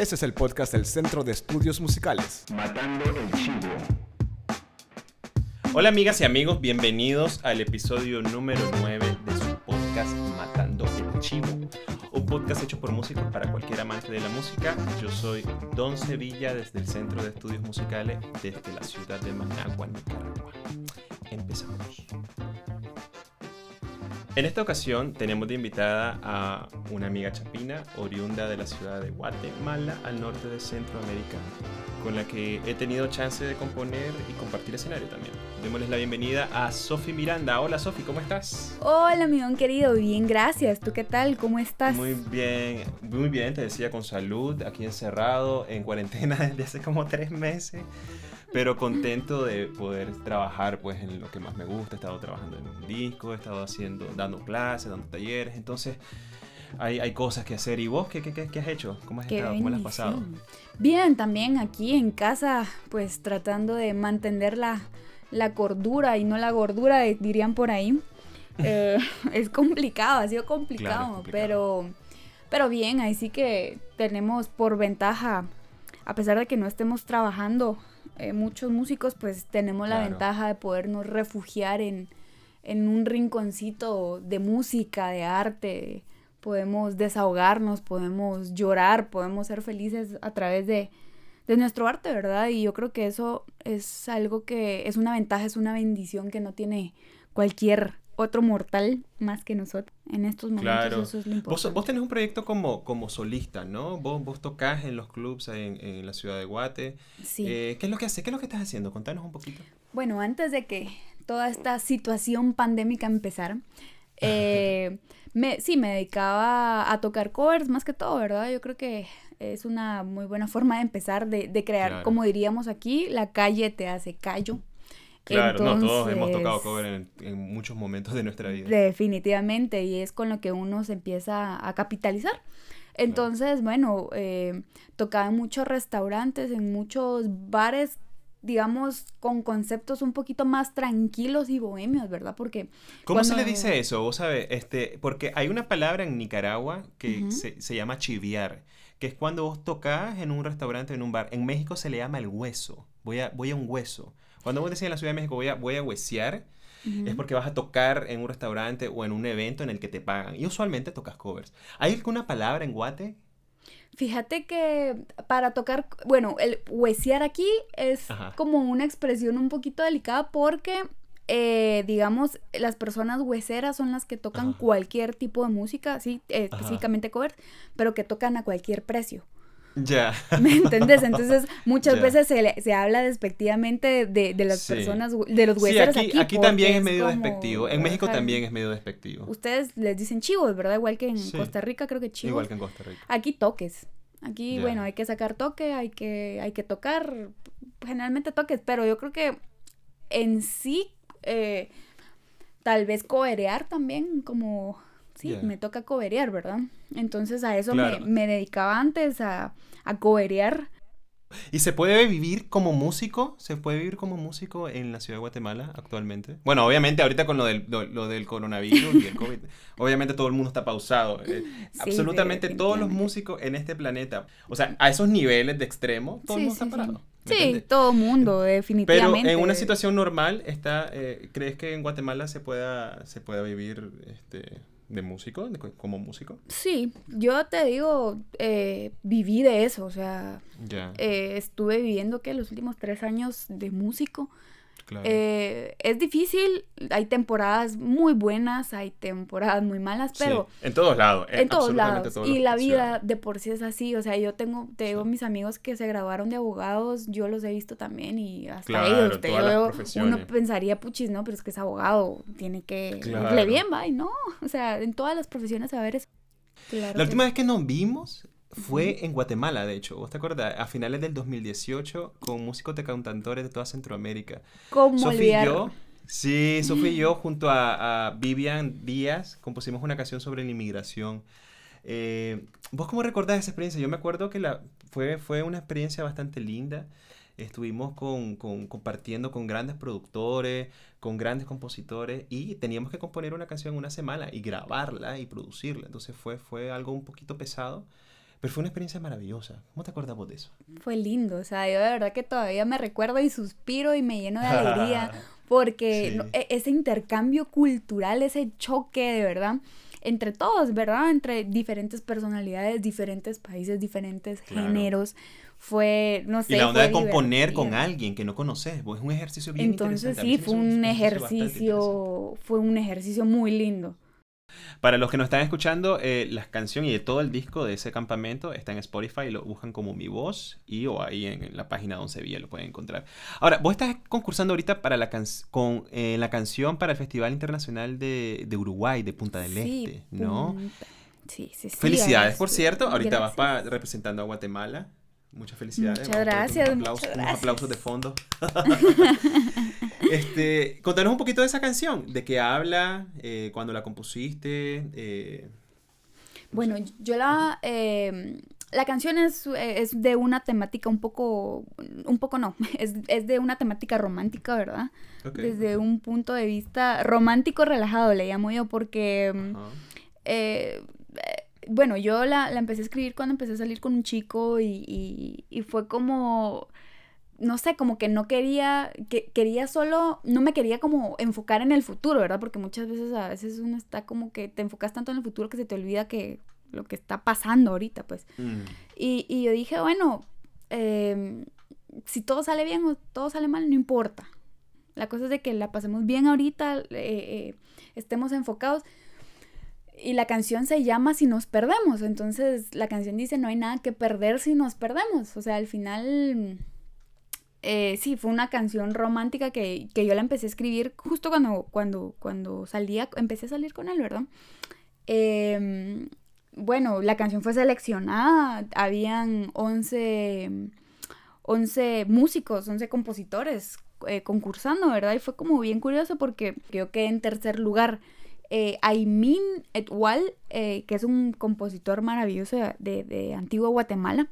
Este es el podcast del Centro de Estudios Musicales. Matando el Chivo. Hola amigas y amigos, bienvenidos al episodio número 9 de su podcast Matando el Chivo. Un podcast hecho por músicos para cualquier amante de la música. Yo soy Don Sevilla desde el Centro de Estudios Musicales desde la ciudad de Managua, Nicaragua. Empezamos. En esta ocasión tenemos de invitada a una amiga chapina, oriunda de la ciudad de Guatemala, al norte de Centroamérica, con la que he tenido chance de componer y compartir escenario también. Démosles la bienvenida a Sofi Miranda. Hola Sofi, ¿cómo estás? Hola, mi don querido, bien, gracias. ¿Tú qué tal? ¿Cómo estás? Muy bien, muy bien, te decía con salud, aquí encerrado, en cuarentena desde hace como tres meses pero contento de poder trabajar pues en lo que más me gusta. He estado trabajando en un disco, he estado haciendo, dando clases, dando talleres, entonces hay, hay cosas que hacer. ¿Y vos qué, qué, qué has hecho? ¿Cómo has Qué estado? ¿Cómo lo has pasado? Bien, también aquí en casa, pues tratando de mantener la, la cordura y no la gordura, eh, dirían por ahí. Eh, es complicado, ha sido complicado, Claro, complicado. pero pero bien, ahí sí que tenemos por ventaja, a pesar de que no estemos trabajando, eh, muchos músicos, pues tenemos la ventaja de podernos refugiar en, en un rinconcito de música, de arte, podemos desahogarnos, podemos llorar, podemos ser felices a través de, de nuestro arte, ¿verdad? Y yo creo que eso es algo que es una ventaja, es una bendición que no tiene cualquier otro mortal más que nosotros. En estos momentos Claro. eso es lo Vos, importante. vos tenés un proyecto como, como solista, ¿no? Vos, vos tocás en los clubs en, en la ciudad de Guate. Sí. Eh, ¿Qué es lo que haces? ¿Qué es lo que estás haciendo? Contanos un poquito. Bueno, antes de que toda esta situación pandémica empezara, eh, me, sí, me dedicaba a tocar covers más que todo, ¿verdad? Yo creo que es una muy buena forma de empezar, de, de crear, Claro. como diríamos aquí, la calle te hace callo. Claro, no, todos hemos tocado cover en, en muchos momentos de nuestra vida. Definitivamente, y es con lo que uno se empieza a capitalizar. Entonces, bueno, eh, tocaba en muchos restaurantes, en muchos bares, digamos, con conceptos un poquito más tranquilos y bohemios, ¿verdad? Porque... ¿Cómo se le dice eso? Vos sabés, este, porque hay una palabra en Nicaragua que se, se llama chiviar, que es cuando vos tocas en un restaurante, en un bar. En México se le llama el hueso. Voy a, voy a un hueso. Cuando vos decís en la Ciudad de México voy a, voy a huesear, es porque vas a tocar en un restaurante o en un evento en el que te pagan. Y usualmente tocas covers. ¿Hay alguna palabra en Guate? Fíjate que para tocar, bueno, el huesear aquí es Ajá. como una expresión un poquito delicada porque, eh, digamos, las personas hueseras son las que tocan Ajá. cualquier tipo de música, sí, eh, específicamente covers, pero que tocan a cualquier precio. Ya. ¿Me entendés? Entonces, muchas veces se, le- se habla despectivamente de, de las Sí. personas, de los Sí, hueseros aquí, aquí. aquí porque también es medio como, despectivo. En México también es medio despectivo. Ustedes les dicen chivos, ¿verdad? Igual que en Sí. Costa Rica, creo que chivos. Igual que en Costa Rica. Aquí toques. Aquí, bueno, hay que sacar toque, hay que, hay que tocar, generalmente toques, pero yo creo que en sí, eh, tal vez coberear también, como, sí, me toca coberear, ¿verdad? Entonces a eso Claro. me, me dedicaba antes, a, a coberear. ¿Y se puede vivir como músico? ¿Se puede vivir como músico en la ciudad de Guatemala actualmente? Bueno, obviamente ahorita con lo del, lo, lo del coronavirus y el COVID, obviamente todo el mundo está pausado. Eh, Sí, absolutamente todos los músicos en este planeta, o sea, a esos niveles de extremo, todo el Sí, mundo está sí, sí. parado. ¿me Sí, entiendes? todo mundo, Pero definitivamente. en una situación normal, está, eh, ¿crees que en Guatemala se pueda, se pueda vivir este, de músico, de como músico? Sí, yo te digo, eh, viví de eso, o sea, eh, estuve viviendo que los últimos tres años de músico. Claro. Eh, es difícil, hay temporadas muy buenas, hay temporadas muy malas, Sí, pero en todos lados. en todos lados. todos Y la vida de por sí es así, o sea, yo tengo, te digo, Sí. mis amigos que se graduaron de abogados, yo los he visto también y hasta Claro, ellos, te digo, uno pensaría, puchis, no, pero es que es abogado, tiene que Claro. irle bien, va, y no, o sea, en todas las profesiones a ver eso. La última vez que nos vimos fue en Guatemala, de hecho. ¿Vos te acuerdas? A finales del 2018, con músicos de cantantores de toda Centroamérica. ¿Cómo Sofía y yo, sí, Sofía y yo, junto a, a Vivian Díaz, compusimos una canción sobre la inmigración. Eh, ¿Vos cómo recordás esa experiencia? Yo me acuerdo que la, fue, fue una experiencia bastante linda. Estuvimos con, con- compartiendo con grandes productores, con grandes compositores y teníamos que componer una canción en una semana y grabarla y producirla. Entonces fue, fue algo un poquito pesado, Pero fue una experiencia maravillosa. ¿Cómo te acuerdas vos de eso? Fue lindo, o sea, yo de verdad que todavía me recuerdo y suspiro y me lleno de alegría porque Sí. e- ese intercambio cultural, ese choque de verdad entre todos, ¿verdad? Entre diferentes personalidades, diferentes países, diferentes Claro. géneros, fue, no sé. y la onda de componer con alguien que no conoces, pues, es un ejercicio bien Entonces interesante. Sí, fue un ejercicio, fue un ejercicio muy lindo. Para los que nos están escuchando, eh, las canciones y todo el disco de ese campamento está en Spotify y lo buscan como Mi Voz y o ahí en, en la página de Once Villa lo pueden encontrar. Ahora, vos estás concursando ahorita para la, can- con, eh, la canción para el Festival Internacional de, de Uruguay, de Punta del Sí, Este, ¿no? Sí, sí, sí. Felicidades, por cierto. Ahorita vas Gracias. pa- representando a Guatemala. Muchas felicidades. Muchas gracias, Un aplauso- muchas unos gracias. aplausos de fondo. este, contanos un poquito de esa canción, de qué habla, eh, cuando la compusiste. eh, Bueno, yo la... eh, la canción es, es de una temática un poco... Un poco no, es, es de una temática romántica, ¿verdad? ok. Desde un punto de vista romántico relajado, le llamo yo, porque... eh, eh, bueno, yo la, la empecé a escribir cuando empecé a salir con un chico y, y- y fue como, no sé, como que no quería, que quería solo, no me quería como enfocar en el futuro, ¿verdad? Porque muchas veces a veces uno está como que te enfocas tanto en el futuro que se te olvida que lo que está pasando ahorita, pues. Mm, Y, y yo dije, bueno, em, si todo sale bien o todo sale mal, no importa. La cosa es de que la pasemos bien ahorita, eh, eh, estemos enfocados. Y la canción se llama Si nos perdemos. Entonces la canción dice, no hay nada que perder si nos perdemos. O sea, al final, eh, sí, fue una canción romántica que, que yo la empecé a escribir justo cuando, cuando, cuando salía, empecé a salir con él, ¿verdad? Em, bueno, la canción fue seleccionada, habían 11, 11 músicos, 11 compositores eh, concursando, ¿verdad? Y fue como bien curioso porque yo quedé en tercer lugar. Eh, Aymin Etwal, eh, que es un compositor maravilloso de, de- Antigua Guatemala,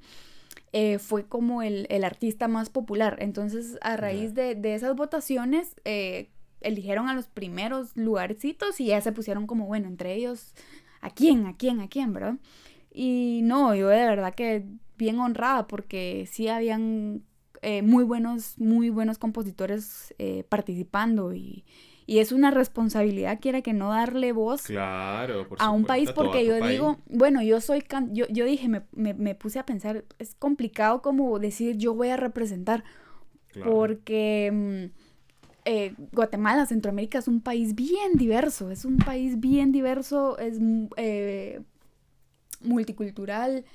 eh, fue como el, el artista más popular. Entonces, a raíz de, de esas votaciones, eh, eligieron a los primeros lugarcitos y ya se pusieron como, bueno, entre ellos, ¿a quién? ¿A quién? ¿A quién? ¿Verdad? Y no, yo de verdad que bien honrada porque sí habían eh, muy buenos, muy buenos compositores eh, participando y, y es una responsabilidad, quiera que no darle voz Claro, por a un país porque yo país. digo, bueno, yo soy, can- yo, yo dije, me, me, me puse a pensar, es complicado como decir yo voy a representar Claro. porque mm, eh, Guatemala, Centroamérica es un país bien diverso, es un país bien diverso, es mm, eh, multicultural,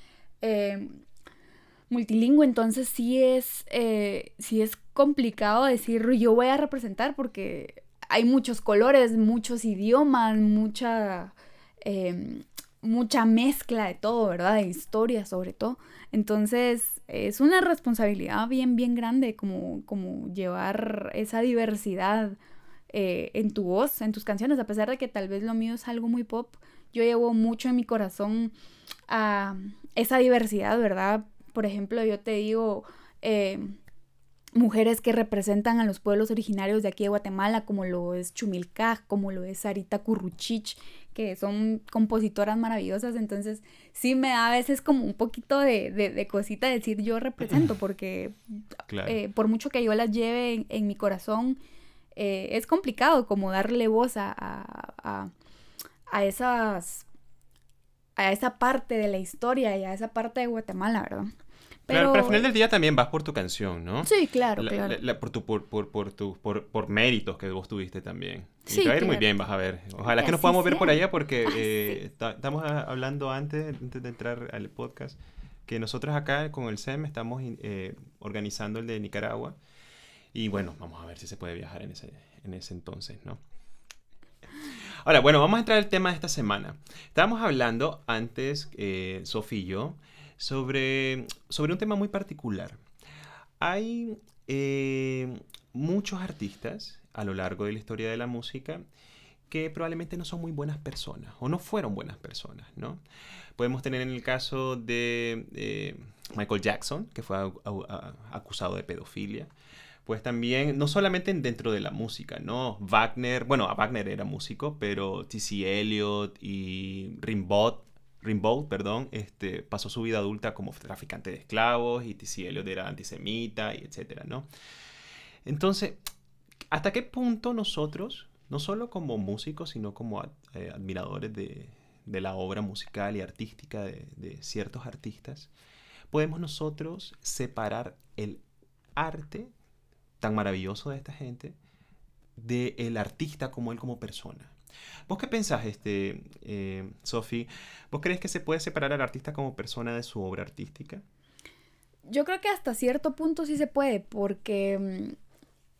eh, multilingüe, entonces sí es, eh, sí es complicado decir yo voy a representar porque hay muchos colores, muchos idiomas, mucha, eh, mucha mezcla de todo, ¿verdad? De historia sobre todo. Entonces es una responsabilidad bien, bien grande como, como llevar esa diversidad eh, en tu voz, en tus canciones, a pesar de que tal vez lo mío es algo muy pop, yo llevo mucho en mi corazón a esa diversidad, ¿verdad? Por ejemplo, yo te digo, eh, mujeres que representan a los pueblos originarios de aquí de Guatemala, como lo es Chumilcaj, como lo es Sarita Curruchich, que son compositoras maravillosas, entonces sí me da a veces como un poquito de, de, de cosita decir yo represento, porque Claro. eh, por mucho que yo las lleve en, en mi corazón, eh, es complicado como darle voz a, a, a- a esas a esa parte de la historia y a esa parte de Guatemala, ¿verdad? Claro, pero al final del día también vas por tu canción, ¿no? Sí, claro, La- claro. la- la- por, tu, por, por, por, tu- por, por méritos que vos tuviste también. Y Sí, te va a ir muy claro. bien, vas a ver. Ojalá Y que nos podamos ver por sea. allá porque Ah, eh, sí. está- estamos ah, hablando antes, antes de entrar al podcast que nosotros acá con el SEM estamos eh, organizando el de Nicaragua y bueno, vamos a ver si se puede viajar en ese, en ese entonces, ¿no? Ahora, bueno, vamos a entrar al tema de esta semana. Estábamos hablando antes, eh, Sofía y yo, sobre, sobre un tema muy particular. Hay eh, muchos artistas a lo largo de la historia de la música que probablemente no son muy buenas personas o no fueron buenas personas, ¿no? Podemos tener en el caso de eh, Michael Jackson, que fue acusado de pedofilia. Pues también, no solamente en- dentro de la música, ¿no? Wagner, bueno, a Wagner era músico, pero T.C. Eliot y Rimbaud Rimbaud, perdón, este, pasó su vida adulta como traficante de esclavos y T.C. Era antisemita y etcétera, ¿no? Entonces, ¿hasta qué punto nosotros, no solo como músicos, sino como eh, admiradores de, de, la obra musical y artística de, de ciertos artistas, podemos nosotros separar el arte tan maravilloso de esta gente del artista como él como persona? ¿Vos qué pensás, este, eh, Sophie? ¿Vos crees que se puede separar al artista como persona de su obra artística? Yo creo que hasta cierto punto sí se puede, porque, mm,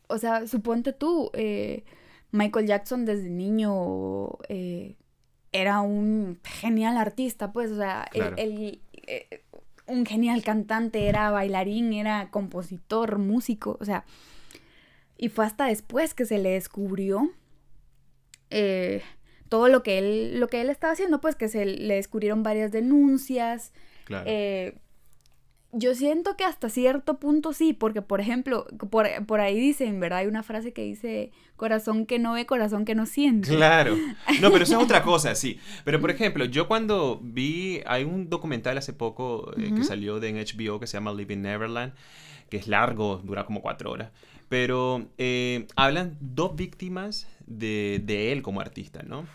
o sea, suponte tú, eh, Michael Jackson desde niño eh, era un genial artista, pues, o sea, eh, un genial cantante, era bailarín, era compositor, músico, o sea, y fue hasta después que se le descubrió eh, todo lo que él lo que él estaba haciendo, pues que se le descubrieron varias denuncias. Eh, yo siento que hasta cierto punto sí, porque por ejemplo, por, por, ahí dicen, ¿verdad? Hay una frase que dice, corazón que no ve, corazón que no siente. Claro. No, pero eso es otra cosa, sí. Pero por ejemplo, yo cuando vi, hay un documental hace poco eh, que salió de HBO que se llama Living Neverland, que es largo, dura como cuatro horas. Pero eh, hablan dos víctimas de, de, él como artista, ¿no?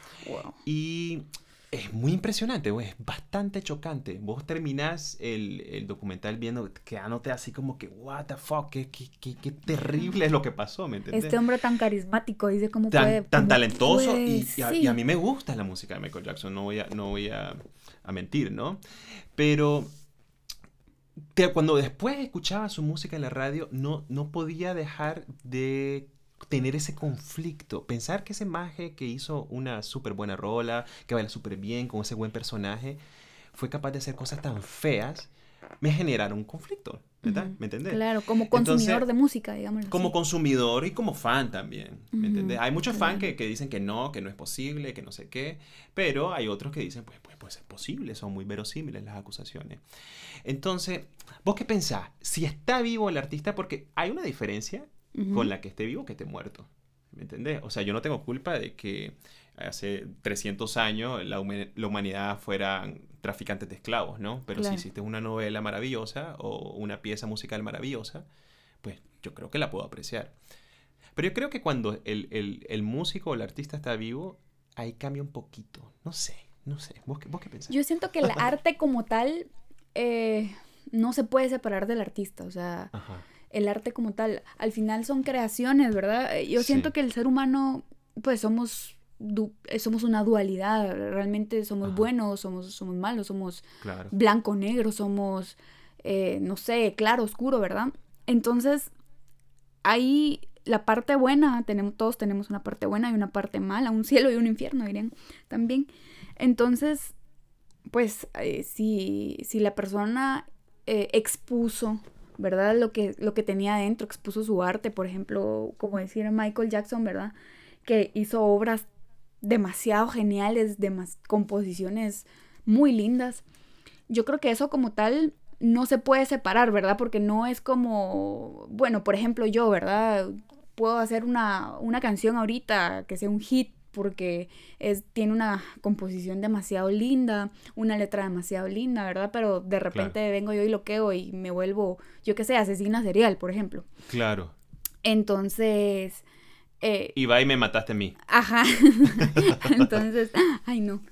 Y es muy impresionante, es bastante chocante. Vos terminás el, el, documental viendo, quedándote así como que, what the fuck, qué, qué, qué, terrible es lo que pasó, ¿me entiendes? Este hombre tan carismático, dice cómo tan, puede... Tan talentoso y, y, a, mí me gusta la música de Michael Jackson, no voy a, no voy a, a mentir, ¿no? Pero cuando después escuchaba su música en la radio, no, no podía dejar de tener ese conflicto. Pensar que ese maje que hizo una súper buena rola, que baila súper bien, con ese buen personaje, fue capaz de hacer cosas tan feas, me generaron un conflicto. ¿verdad? ¿Me entendés? Claro, como consumidor de música, digamos. Como consumidor y como fan también, ¿me entendés? Hay muchos fans que, que, dicen que no, que no es posible, que no sé qué, pero hay otros que dicen, pues, pues puede ser posible, son muy verosímiles las acusaciones. Entonces, ¿vos qué pensás? Si está vivo el artista, porque hay una diferencia con la que esté vivo que esté muerto. ¿Me entendés? O sea, yo no tengo culpa de que hace 300 años la, humanidad fuera traficantes de esclavos, ¿no? Pero si hiciste una novela maravillosa o una pieza musical maravillosa, pues yo creo que la puedo apreciar. Pero yo creo que cuando el, el músico o el artista está vivo, ahí cambia un poquito. No sé, no sé. ¿Vos, qué, vos qué pensás? Yo siento que el arte como tal eh, no se puede separar del artista. O sea, el arte como tal, al final son creaciones, ¿verdad? Eh, yo siento que el ser humano, pues somos eh, somos una dualidad, realmente somos buenos, somos, somos malos, somos blanco, negro, somos, no sé, claro, oscuro, ¿verdad? Entonces, ahí la parte buena, tenemos, todos tenemos una parte buena y una parte mala, un cielo y un infierno, dirían también. Entonces, pues eh, si, si, la persona eh, expuso, ¿verdad? Lo que, lo que tenía adentro, expuso su arte, por ejemplo, como decía Michael Jackson, ¿verdad? Que hizo obras demasiado geniales, de composiciones muy lindas. Yo creo que eso como tal no se puede separar, ¿verdad? Porque no es como, bueno, por ejemplo yo, ¿verdad? Puedo hacer una, una canción ahorita que sea un hit porque es, tiene una composición demasiado linda, una letra demasiado linda, ¿verdad? Pero de repente vengo yo y lo quedo y me vuelvo, yo qué sé, asesina serial, por ejemplo. Claro. Entonces... Eh, y va y me mataste a mí. Ajá. Entonces, ay no.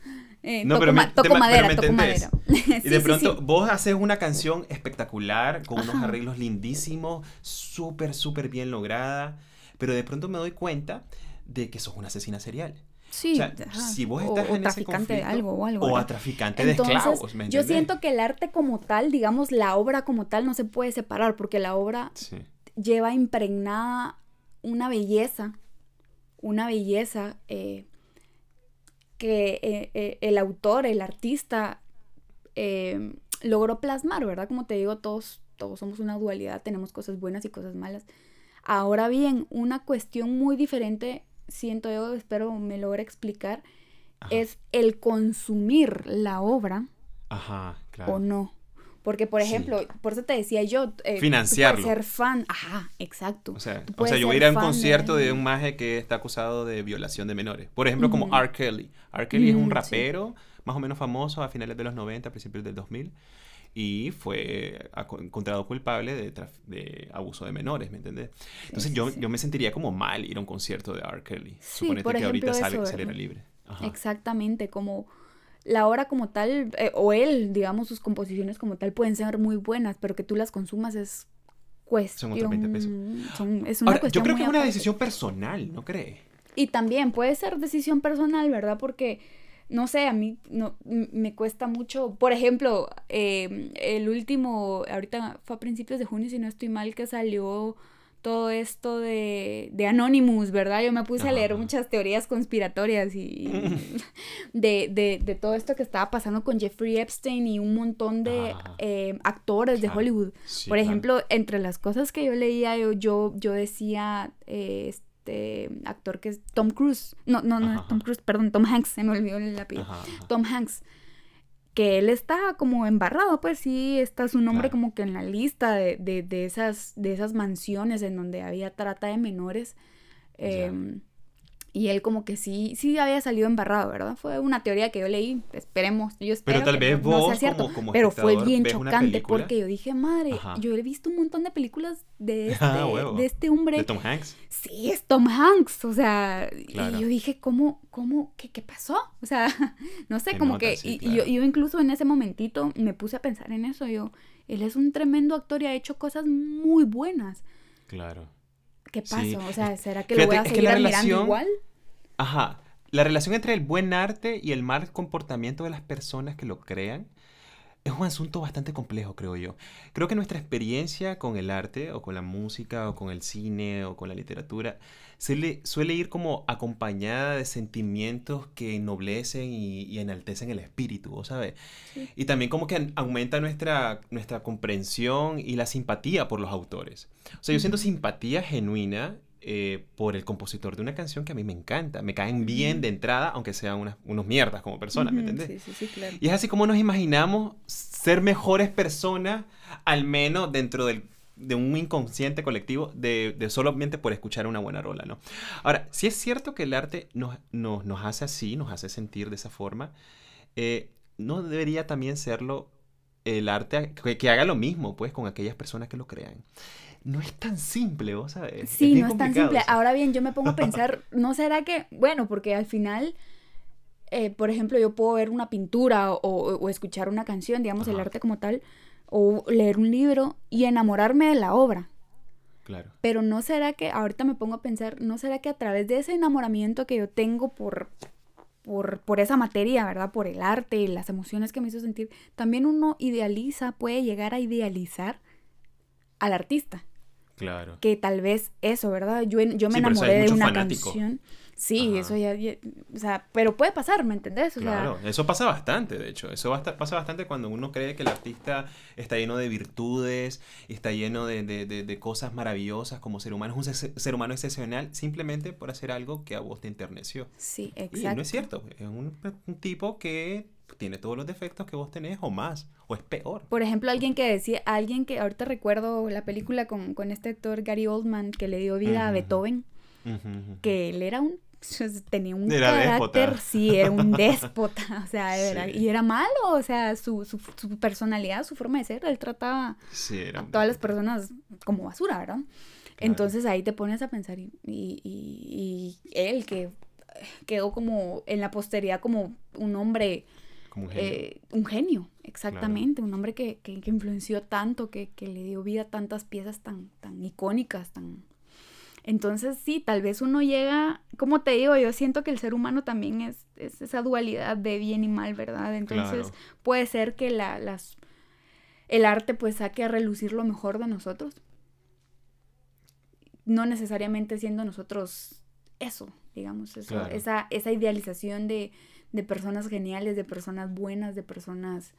Eh, no, toco, pero toco madera, toco madera. y de pronto vos haces una canción espectacular, con unos arreglos lindísimos, súper, súper bien lograda, pero de pronto me doy cuenta de que sos una asesina serial. Sí, o sea, si vos estás en traficante de algo o algo. O a traficante de esclavos, ¿me Yo siento que el arte como tal, digamos, la obra como tal no se puede separar porque la obra lleva impregnada una belleza, una belleza eh, que eh, eh, el autor, el artista, logró plasmar, ¿verdad? Como te digo, todos, todos somos una dualidad, tenemos cosas buenas y cosas malas. Ahora bien, una cuestión muy diferente siento yo, espero me logre explicar, es el consumir la obra Ajá, claro. o no. Porque, por ejemplo, por eso te decía yo, eh, financiarlo. ser fan. Ajá, exacto. O sea, o sea yo voy a ir a un concierto de... un maje que está acusado de violación de menores. Por ejemplo, como R. Kelly. R. Kelly es un rapero más o menos famoso a finales de los 90, a principios del 2000 y fue encontrado culpable de, de, abuso de menores, ¿me entiendes? Entonces yo, yo me sentiría como mal ir a un concierto de R. Kelly. Sí, por que ahorita sale, saliera libre. Exactamente, como la obra como tal, eh, o él, digamos, sus composiciones como tal pueden ser muy buenas, pero que tú las consumas es cuestión... Son otros 20 pesos. es una Ahora, yo creo que es una decisión personal, ¿no cree? Y también puede ser decisión personal, ¿verdad? Porque no sé, a mí no, me cuesta mucho. Por ejemplo, em, el último, ahorita fue a principios de junio, si no estoy mal, que salió todo esto de, de Anonymous, ¿verdad? Yo me puse a leer muchas teorías conspiratorias y de, de, de, todo esto que estaba pasando con Jeffrey Epstein y un montón de em, actores de Hollywood. Por ejemplo, entre las cosas que yo leía, yo, yo, yo decía, eh, este actor que es Tom Cruise. No, no, no, Tom Cruise, perdón, Tom Hanks, se me olvidó el apellido. Tom Hanks. Que él está como embarrado, pues sí, está su nombre como que en la lista de, de, de, esas, de esas mansiones en donde había trata de menores. Eh, y él como que sí, sí había salido embarrado, ¿verdad? Fue una teoría que yo leí, esperemos, yo espero Pero tal vez vos como, Pero fue bien chocante porque yo dije, madre, yo he visto un montón de películas de ah, este, de este hombre. ¿De Tom Hanks? Sí, es Tom Hanks, o sea, y yo dije, ¿cómo, cómo, qué, qué pasó? O sea, no sé, como que, y, yo, yo incluso en ese momentito me puse a pensar en eso, yo, él es un tremendo actor y ha hecho cosas muy buenas. Claro. ¿Qué pasó? O sea, ¿será que lo voy a seguir admirando igual? Ajá. La relación entre el buen arte y el mal comportamiento de las personas que lo crean es un asunto bastante complejo, creo yo. Creo que nuestra experiencia con el arte, o con la música, o con el cine, o con la literatura, suele, suele ir como acompañada de sentimientos que ennoblecen y, enaltecen el espíritu, ¿sabes? Y también como que aumenta nuestra, nuestra comprensión y la simpatía por los autores. O sea, yo siento simpatía genuina eh, por el compositor de una canción que a mí me encanta. Me caen bien de entrada, aunque sean unas, unos mierdas como personas, ¿me entiendes? Sí, sí, sí, claro. Y es así como nos imaginamos ser mejores personas, al menos dentro del de un inconsciente colectivo de, de, solamente por escuchar una buena rola, ¿no? Ahora, si es cierto que el arte nos, nos, nos hace así, nos hace sentir de esa forma, eh, ¿no debería también serlo el arte que, haga lo mismo, pues, con aquellas personas que lo crean? No es tan simple, vos sabes. Sí, no es tan simple. Ahora bien, yo me pongo a pensar, ¿no será que, bueno, porque al final... Eh, por ejemplo, yo puedo ver una pintura o, o, escuchar una canción, digamos, el arte como tal, o leer un libro y enamorarme de la obra. Claro. Pero no será que, ahorita me pongo a pensar, no será que a través de ese enamoramiento que yo tengo por, por, por esa materia, ¿verdad? Por el arte y las emociones que me hizo sentir, también uno idealiza, puede llegar a idealizar al artista. Claro. Que tal vez eso, ¿verdad? Yo, yo me enamoré de una canción. Sí, eso ya, o sea, pero puede pasar, ¿me entendés? claro, eso pasa bastante, de hecho. Eso pasa bastante cuando uno cree que el artista está lleno de virtudes, está lleno de, de, de, cosas maravillosas como ser humano. Es un ser, humano excepcional simplemente por hacer algo que a vos te enterneció. Sí, exacto. Y no es cierto. Es un, un tipo que tiene todos los defectos que vos tenés o más, o es peor. Por ejemplo, alguien que decía, alguien que ahorita recuerdo la película con, con este actor Gary Oldman que le dio vida a Beethoven, que él era un pues, tenía un carácter, sí, era un déspota, o sea, era, y era malo, o sea, su, su, su, personalidad, su forma de ser, él trataba a todas las personas como basura, ¿verdad? Entonces ahí te pones a pensar, y, y, y, él que quedó como en la posteridad como un hombre... Como un genio. Eh, un genio, exactamente, un hombre que, que, que influenció tanto, que, que, le dio vida a tantas piezas tan, tan icónicas, tan, entonces sí, tal vez uno llega, como te digo, yo siento que el ser humano también es, esa dualidad de bien y mal, ¿verdad? Entonces puede ser que la, las, el arte pues saque a relucir lo mejor de nosotros. No necesariamente siendo nosotros eso, digamos, eso, esa, esa idealización de, de personas geniales, de personas buenas, de personas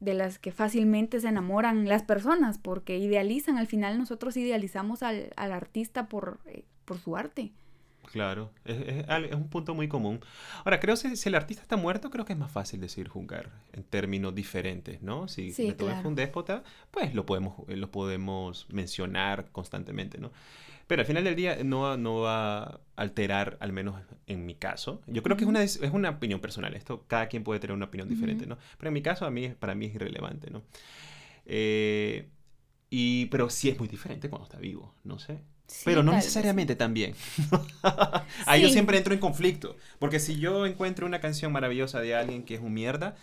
de las que fácilmente se enamoran las personas, porque idealizan, al final nosotros idealizamos al, artista por, eh, por su arte. Claro, es, es al- es un punto muy común. Ahora, creo que si el artista está muerto, creo que es más fácil decir juzgar en términos diferentes, ¿no? Si Sí, Beethoven claro. fue un déspota, pues lo podemos, eh, lo podemos mencionar constantemente, ¿no? Pero al final del día no, no va a alterar, al menos en mi caso. Yo creo que es una, es una opinión personal. Esto, cada quien puede tener una opinión diferente, Ujú. ¿no? Pero en mi caso, a mí, para mí es irrelevante, ¿no? Eh, y, pero sí es muy diferente cuando está vivo, no sé. Sí, Pero no necesariamente también. Ahí yo Sí. siempre entro en conflicto. Porque si yo encuentro una canción maravillosa de alguien que es un mierda,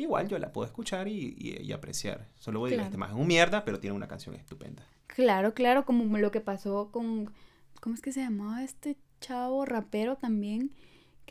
igual yo la puedo escuchar y, y- y apreciar. Solo voy a decir, este más es un mierda, pero tiene una canción estupenda. Claro, claro, como lo que pasó con, ¿cómo es que se llamaba este chavo rapero también?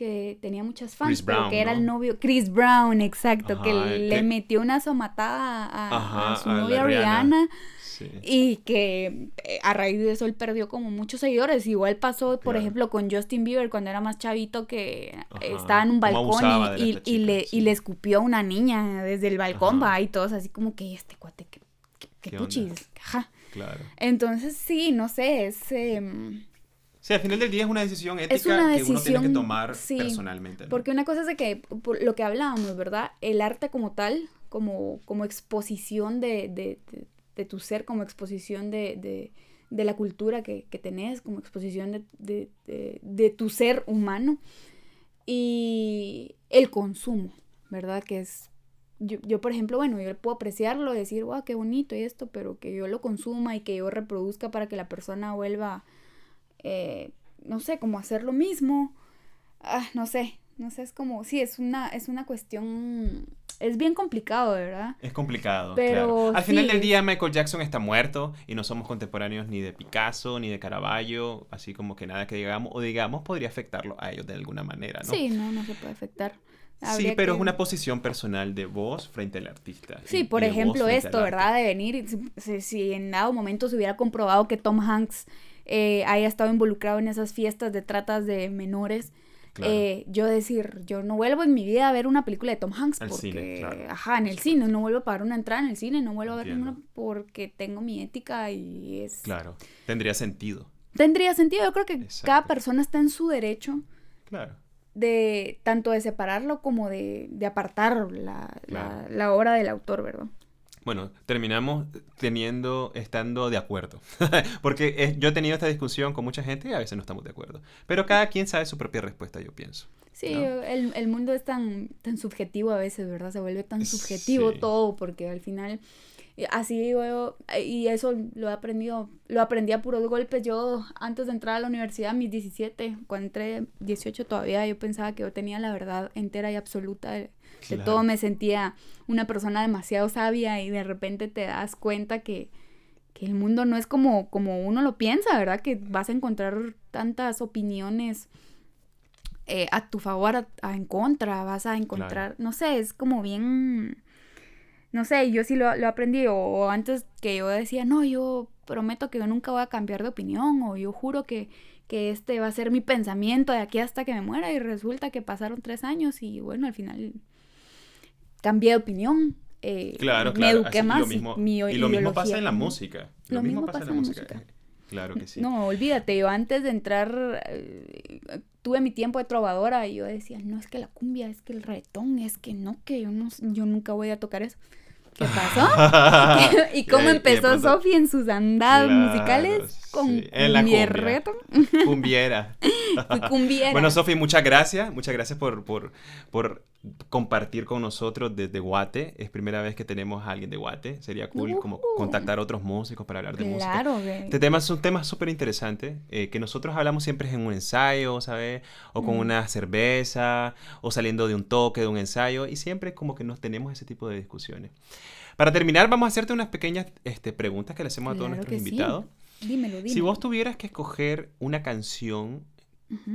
Que tenía muchas fans, Chris pero Brown, que era el ¿no? novio, Chris Brown, exacto, que le que- metió una somatada a, su a novia Rihanna. Rihanna. Sí. Y que eh, a raíz de eso él perdió como muchos seguidores. Igual pasó, por Claro. ejemplo, con Justin Bieber cuando era más chavito que Ajá, estaba en un balcón y, la y- y le, y le escupió a una niña desde el balcón, va, y todos así como que este cuate, que, que, que puchis. Ajá. Claro. Entonces sí, no sé, es... em, Sí, al final del día es una decisión ética una que uno tiene que decisión, tomar sí, personalmente. ¿no? Porque una cosa es de que, por lo que hablábamos, ¿verdad? El arte como tal, como, como exposición de, de- de- de tu ser, como exposición de, de- de la cultura que, que tenés, como exposición de, de- de- de tu ser humano. Y el consumo, ¿verdad? Que es... Yo, yo, por ejemplo, bueno, yo puedo apreciarlo, decir, wow, qué bonito y esto, pero que yo lo consuma y que yo reproduzca para que la persona vuelva, eh, no sé, como hacer lo mismo ah, no sé, no sé, es como, sí, es una, es una cuestión, es bien complicado, ¿verdad? Es complicado. Pero claro. Al final del día Michael Jackson está muerto y no somos contemporáneos ni de Picasso ni de Caravaggio, así como que nada que digamos o digamos podría afectarlo a ellos de alguna manera, ¿no? Sí, no, no se puede afectar. Sí, pero que- es una posición personal de vos frente al artista. Sí, y- por y ejemplo esto. ¿verdad? De venir, si- si en dado momento se hubiera comprobado que Tom Hanks eh, haya estado involucrado en esas fiestas de tratas de menores, Claro. eh, yo decir, yo no vuelvo en mi vida a ver una película de Tom Hanks porque, cine, claro. ajá, en el cine, no vuelvo a pagar una entrada en el cine, no vuelvo a ver ninguna porque tengo mi ética y es... Claro, tendría sentido. Tendría sentido, yo creo que Exacto. cada persona está en su derecho Claro. de tanto de separarlo como de, de apartar la, la- la obra del autor, ¿verdad? Bueno, terminamos teniendo, estando de acuerdo. Porque eh, yo he tenido esta discusión con mucha gente y a veces no estamos de acuerdo. Pero cada quien sabe su propia respuesta, yo pienso. Sí, ¿no? el, el mundo es tan, tan subjetivo a veces, ¿verdad? Se vuelve tan subjetivo Sí. todo porque al final, eh, así yo, eh, y eso lo he aprendido, lo aprendí a puros golpes. Yo antes de entrar a la universidad, a mis 17, cuando entré 18 todavía, yo pensaba que yo tenía la verdad entera y absoluta de, todo. Me sentía una persona demasiado sabia y de repente te das cuenta que, que el mundo no es como, como uno lo piensa, ¿verdad? Que vas a encontrar tantas opiniones eh, a tu favor, a, a en contra, vas a encontrar, no sé, es como bien, no sé, yo sí lo, lo aprendí, o, o antes que yo decía, no, yo prometo que yo nunca voy a cambiar de opinión, o yo juro que, que este va a ser mi pensamiento de aquí hasta que me muera, y resulta que pasaron tres años y bueno, al final cambié de opinión. eh, Claro, me claro. eduqué así, más. lo mismo, mi y lo mismo pasa en la música. Lo, mismo pasa en la música. Claro que sí. No, olvídate, yo antes de entrar eh, tuve mi tiempo de trovadora y yo decía, no es que la cumbia, es que el reggaetón, es que no, que yo no yo nunca voy a tocar eso. ¿Qué pasó? ¿Y cómo empezó Sofi en sus andadas Claro, musicales? Con sí, en la cumbia. Cumbiera. Cumbiera. Bueno, Sofi, muchas gracias. Muchas gracias por, por, por compartir con nosotros desde Guate. Es primera vez que tenemos a alguien de Guate. Sería cool como Ujú. contactar a otros músicos para hablar de música. claro, Este tema es un tema súper interesante, eh, que nosotros hablamos siempre en un ensayo, ¿sabes? O con Mm. una cerveza, o saliendo de un toque, de un ensayo, y siempre como que nos tenemos ese tipo de discusiones. Para terminar, vamos a hacerte unas pequeñas este, preguntas que le hacemos a todos nuestros sí. invitados. dímelo, dímelo. Si vos tuvieras que escoger una canción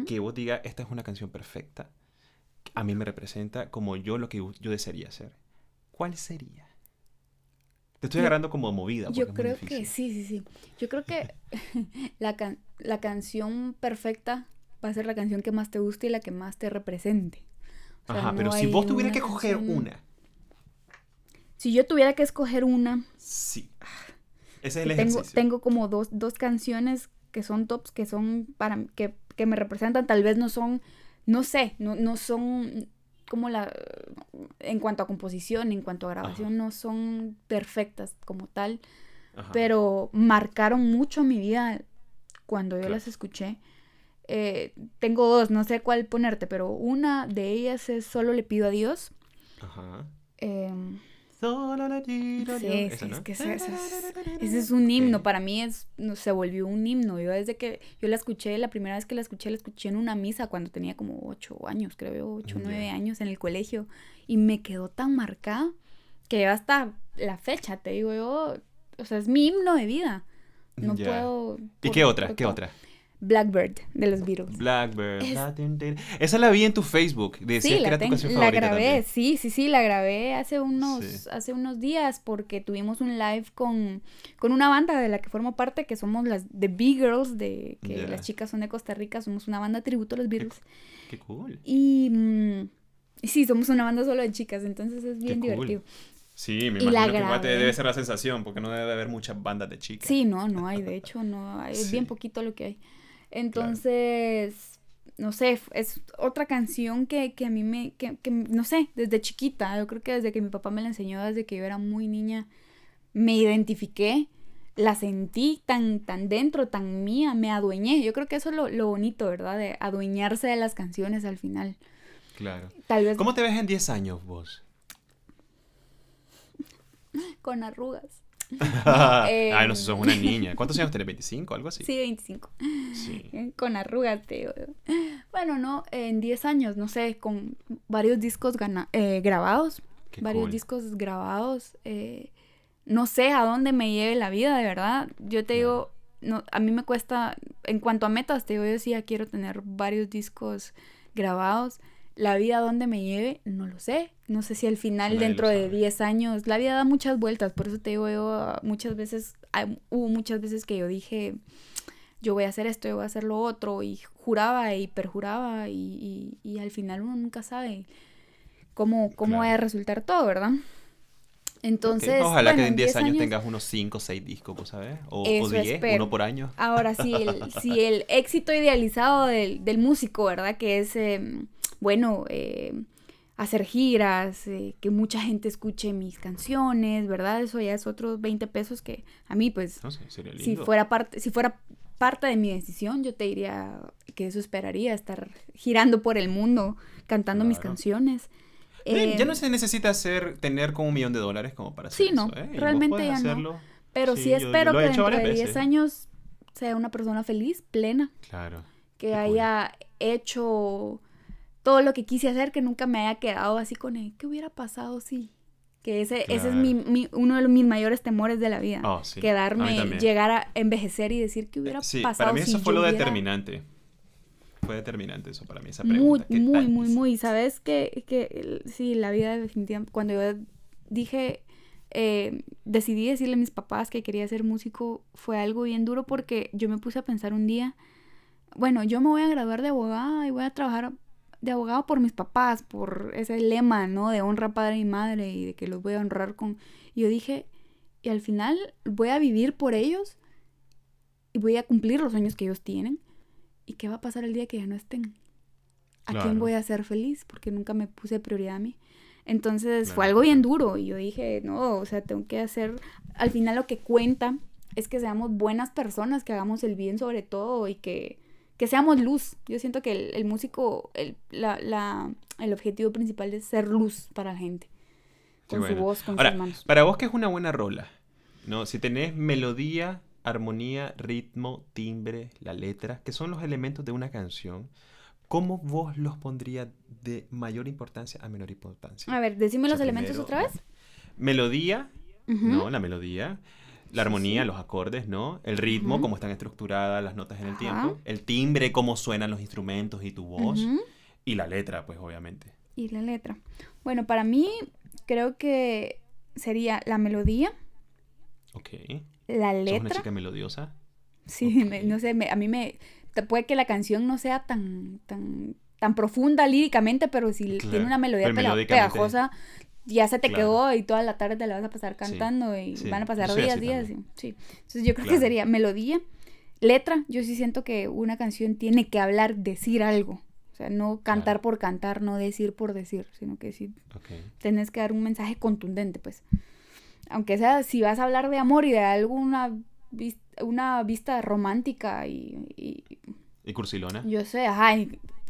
que vos digas, esta es una canción perfecta, a mí me representa como yo lo que yo desearía hacer, ¿cuál sería? Te estoy Yo- agarrando como movida. Yo creo que sí, sí, sí. Yo creo que la, can- la canción perfecta va a ser la canción que más te guste y la que más te represente. O sea, Ajá, no pero si vos tuvieras que escoger canción- una, Si yo tuviera que escoger una, sí. Ese es el tengo, ejercicio. tengo como dos, dos canciones que son tops, que son para que, que me representan tal vez no son, no sé, no, no son como la, en cuanto a composición, en cuanto a grabación, no son perfectas como tal, Ajá. pero marcaron mucho mi vida cuando yo Claro. las escuché. Eh, tengo dos, no sé cuál ponerte, pero una de ellas es Solo le pido a Dios. Ajá. Em, Sí, sí, ¿no? es que ese, ese es, ese es un himno, para mí es, no, se volvió un himno. Yo desde que yo la escuché, la primera vez que la escuché, la escuché en una misa cuando tenía como ocho años, creo, ocho, nueve años en el colegio. Y me quedó tan marcada que hasta la fecha, te digo yo, o sea, es mi himno de vida. No puedo... ¿Y qué otra? ¿Qué otra? Blackbird de los Beatles. Blackbird. Es-. Esa la vi en tu Facebook. Decías Sí, que la, era tu canción la grabé, también. sí, sí, sí, la grabé hace unos, Sí. hace unos días porque tuvimos un live con, con una banda de la que formo parte, que somos las The B-Girls, de, que las chicas son de Costa Rica, somos una banda tributo a los Beatles. Qué cool. Y mm, y sí, somos una banda solo de chicas, entonces es bien cool. divertido. Sí, me Y imagino que igual te grabé. debe ser la sensación, porque no debe haber muchas bandas de chicas. Sí, no, no hay, de hecho, no hay, es bien poquito lo que hay. Entonces, no sé, es otra canción que, que a mí me, que, que, no sé, desde chiquita, yo creo que desde que mi papá me la enseñó, desde que yo era muy niña, me identifiqué, la sentí tan, tan dentro, tan mía, me adueñé. Yo creo que eso es lo, lo bonito, ¿verdad? De adueñarse de las canciones al final. Claro. Tal vez ¿Cómo te ves en 10 años vos? con arrugas. Ay, no sé, sos una niña. ¿Cuántos años tenés? ¿25? Algo así. Sí, 25. Sí. Con arrugas, te digo. Bueno, no, en 10 años, no sé, con varios discos gana- eh, grabados, Qué varios cool. discos grabados. eh, no sé a dónde me lleve la vida, de verdad. Yo te digo, no, a mí me cuesta, en cuanto a metas, te digo, yo decía, quiero tener varios discos grabados. La vida a dónde me lleve, no lo sé. No sé si al final, Nadie dentro de sabe. 10 años, la vida da muchas vueltas. Por eso te digo, yo muchas veces, hay- hubo muchas veces que yo dije, yo voy a hacer esto, yo voy a hacer lo otro, y juraba y perjuraba, y, y, y al final uno nunca sabe cómo, cómo va a resultar todo, ¿verdad? Entonces, Ojalá bueno, que en 10 años, años- tengas unos 5 o 6 discos, ¿vos sabes? O, o Eso 10, espero. uno por año. Ahora, si el, si el éxito idealizado del, del músico, ¿verdad? Que es, em, bueno, eh, hacer giras, eh, que mucha gente escuche mis canciones, ¿verdad? Eso ya es otros 20 pesos que a mí, pues, No sé, sería lindo. si fuera parte, si fuera parte de mi decisión, yo te diría que eso esperaría, estar girando por el mundo, cantando mis canciones. Eh, Eh, ya no se necesita hacer, tener como un millón de dólares como para hacer Sí, no, eso, ¿eh? Realmente ya no. pero sí, espero yo lo he que dentro de varias 10 veces. años sea una persona feliz, plena, Claro. que Qué cool. haya hecho todo lo que quise hacer, que nunca me haya quedado así con el, ¿qué hubiera pasado si? Que ese, ese es mi, mi- uno de los- mis mayores temores de la vida. Oh, sí. Quedarme, llegar a envejecer y decir qué hubiera Sí, pasado para mí si eso fue lo hubiera- determinante. Fue determinante eso para mí, esa Muy, pregunta. ¿Qué muy, tal? muy, muy. ¿Sabes que, que sí, la vida definitivamente, cuando yo dije, eh, decidí decirle a mis papás que quería ser músico, fue algo bien duro porque yo me puse a pensar un día, bueno, yo me voy a graduar de abogada y voy a trabajar de abogado por mis papás, por ese lema, ¿no? De honra padre y madre y de que los voy a honrar con... Y yo dije, y al final voy a vivir por ellos y voy a cumplir los sueños que ellos tienen. ¿Y qué va a pasar el día que ya no estén? ¿A quién voy a ser feliz? Porque nunca me puse prioridad a mí. Entonces fue algo bien duro y yo dije, no, o sea, tengo que hacer, al final lo que cuenta es que seamos buenas personas, que hagamos el bien sobre todo y que, que seamos luz. Yo siento que el, el músico, el, la, la- el objetivo principal es ser luz para la gente. Con su bueno. voz, con Ahora, sus manos. para vos, ¿qué es una buena rola? ¿No? Si tenés melodía, armonía, ritmo, timbre, la letra, que son los elementos de una canción, ¿cómo vos los pondrías de mayor importancia a menor importancia? A ver, decime O sea, los elementos primero, otra vez. Melodía, Ujú. ¿no? La melodía. La armonía, los acordes, ¿no? El ritmo, cómo están estructuradas las notas en el Ajá. tiempo. El timbre, cómo suenan los instrumentos y tu voz. Y la letra, pues, obviamente. Y la letra. Bueno, para mí creo que sería la melodía, Ok. la ¿Sos una letra. chica melodiosa? Sí, Ok. me- no sé, me- a mí me... Puede que la canción no sea tan, tan, tan profunda líricamente, pero si Claro, tiene una melodía pegajosa, ya se te Claro. quedó y toda la tarde te la vas a pasar cantando y sí, van a pasar soy días, días. sí. Entonces yo creo que Claro. sería melodía, Letra, yo sí siento que una canción tiene que hablar, decir algo. O sea, no cantar por cantar, no decir por decir, sino que sí Ok. tenés que dar un mensaje contundente, pues. Aunque sea, si vas a hablar de amor y de alguna vis- una vista romántica y, y ¿Y Cursilona? yo sé, ajá,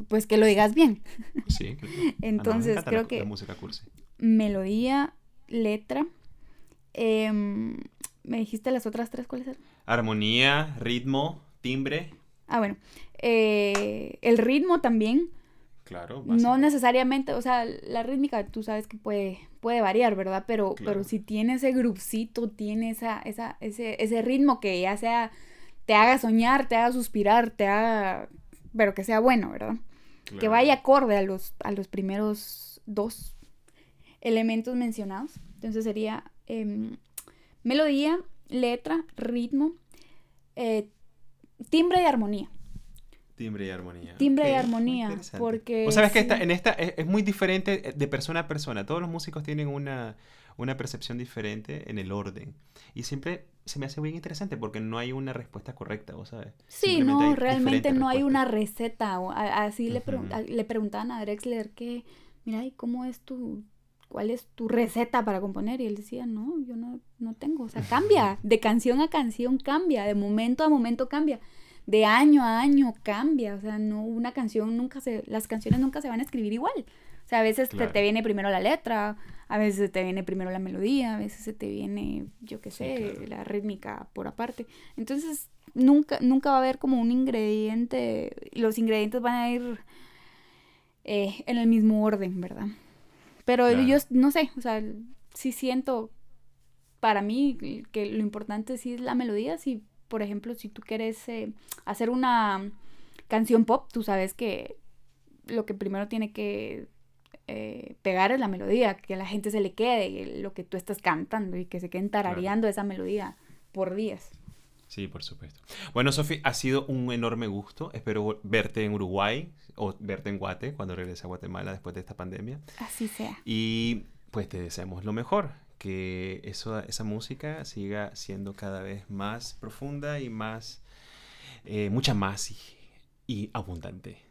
pues que lo digas bien. Sí. claro. Ah, no, Entonces, creo la, que La música cursi. Melodía, letra. em, ¿Me dijiste las otras tres cuáles eran? Armonía, ritmo, timbre. Ah, bueno. eh, el ritmo también. Claro. No necesariamente, o sea, la rítmica tú sabes que puede, puede variar, ¿verdad? Pero, Claro. pero si tiene ese grupcito, tiene esa, esa, ese, ese ritmo que ya sea, te haga soñar, te haga suspirar, te haga, pero que sea bueno, ¿verdad? Que vaya acorde a los, a los primeros dos elementos mencionados. Entonces sería em, melodía, letra, ritmo, eh, timbre y armonía. Timbre y armonía. Timbre y armonía, porque Vos sabes que esta- en esta es, es muy diferente eh, de persona a persona. Todos los músicos tienen una, una percepción diferente en el orden. Y siempre se me hace muy interesante porque no hay una respuesta correcta, vos sabes. Sí, no, realmente no hay una receta. o así le, pregun- Ujú. a- le preguntaban a Drexler que, mira, ¿y cómo es tu, cuál es tu receta para componer? Y él decía, no, yo no, no tengo. O sea, cambia. De canción a canción cambia. De momento a momento cambia. De año a año cambia. O sea, no, una canción nunca se, las canciones nunca se van a escribir igual. O sea, a veces te- Claro. te, viene primero la letra, a veces se te viene primero la melodía, a veces se te viene, yo qué Sí, sé, claro. la rítmica por aparte. Entonces, nunca, nunca va a haber como un ingrediente, los ingredientes van a ir eh, en el mismo orden, ¿verdad? Pero Claro. yo no sé, o sea, sí siento para mí que lo importante sí es la melodía. Si, por ejemplo, si tú quieres eh, hacer una canción pop, tú sabes que lo que primero tiene que eh, pegar es la melodía, que a la gente se le quede lo que tú estás cantando y que se queden tarareando esa melodía por días. Sí, por supuesto. Bueno, Sofi, ha sido un enorme gusto. Espero verte en Uruguay o verte en Guate cuando regrese a Guatemala después de esta pandemia. Así sea. Y pues te deseamos lo mejor, que eso, esa música siga siendo cada vez más profunda y más, eh, mucha más y, y abundante.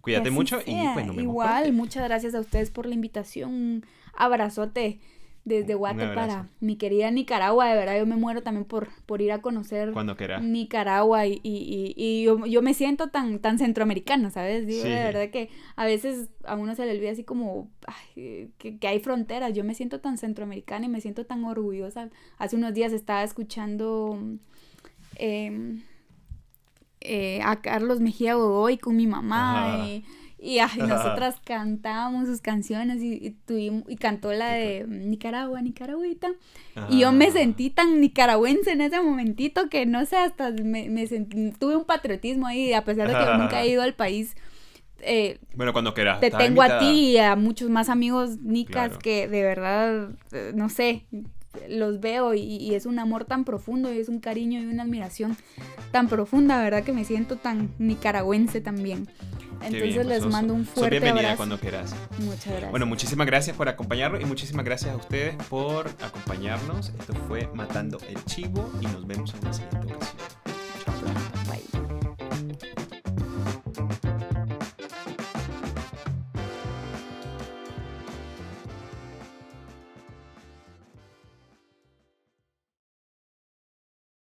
Cuídate mucho y pues nos vemos Igual, muchas gracias a ustedes por la invitación. Un abrazote desde Guate para mi querida Nicaragua. De verdad, yo me muero también por, por ir a conocer Cuando. Nicaragua y, y, y- y yo, yo me siento tan, tan centroamericana, ¿sabes? Digo, Sí. de verdad que a veces a uno se le olvida así como ay, que, que hay fronteras. Yo me siento tan centroamericana y me siento tan orgullosa. Hace unos días estaba escuchando em, eh, a Carlos Mejía Godoy con mi mamá. Y, ay, nosotras cantábamos sus canciones y, y, tuvimos, y cantó la de Nicaragua, Nicaragüita. Y yo me Ah. sentí tan nicaragüense en ese momentito que no sé, hasta me, me sentí, tuve un patriotismo ahí, a pesar de que yo nunca he ido al país. eh, Bueno, cuando quieras. te tengo a ti y a muchos más amigos nicas Claro. que de verdad, eh, no sé, los veo y, y es un amor tan profundo y es un cariño y una admiración tan profunda, ¿verdad? Que me siento tan nicaragüense también. Entonces bien, les sos- mando un fuerte bienvenida abrazo. cuando quieras. Muchas gracias. Bueno, muchísimas gracias por acompañarnos y muchísimas gracias a ustedes por acompañarnos. Esto fue Matando el Chivo y nos vemos en la siguiente ocasión.